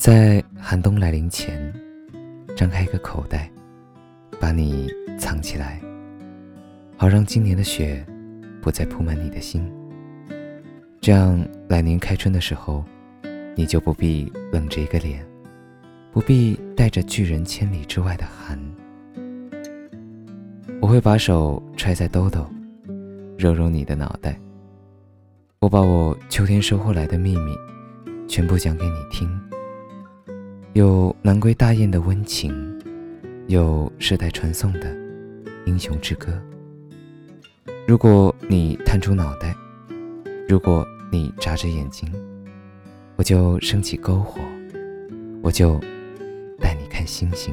在寒冬来临前，张开一个口袋，把你藏起来，好让今年的雪不再铺满你的心。这样，来年开春的时候，你就不必冷着一个脸，不必带着拒人千里之外的寒。我会把手揣在兜兜，揉揉你的脑袋。我把我秋天收获来的秘密，全部讲给你听。有南归大雁的温情，有世代传颂的英雄之歌。如果你探出脑袋，如果你眨着眼睛，我就升起篝火，我就带你看星星。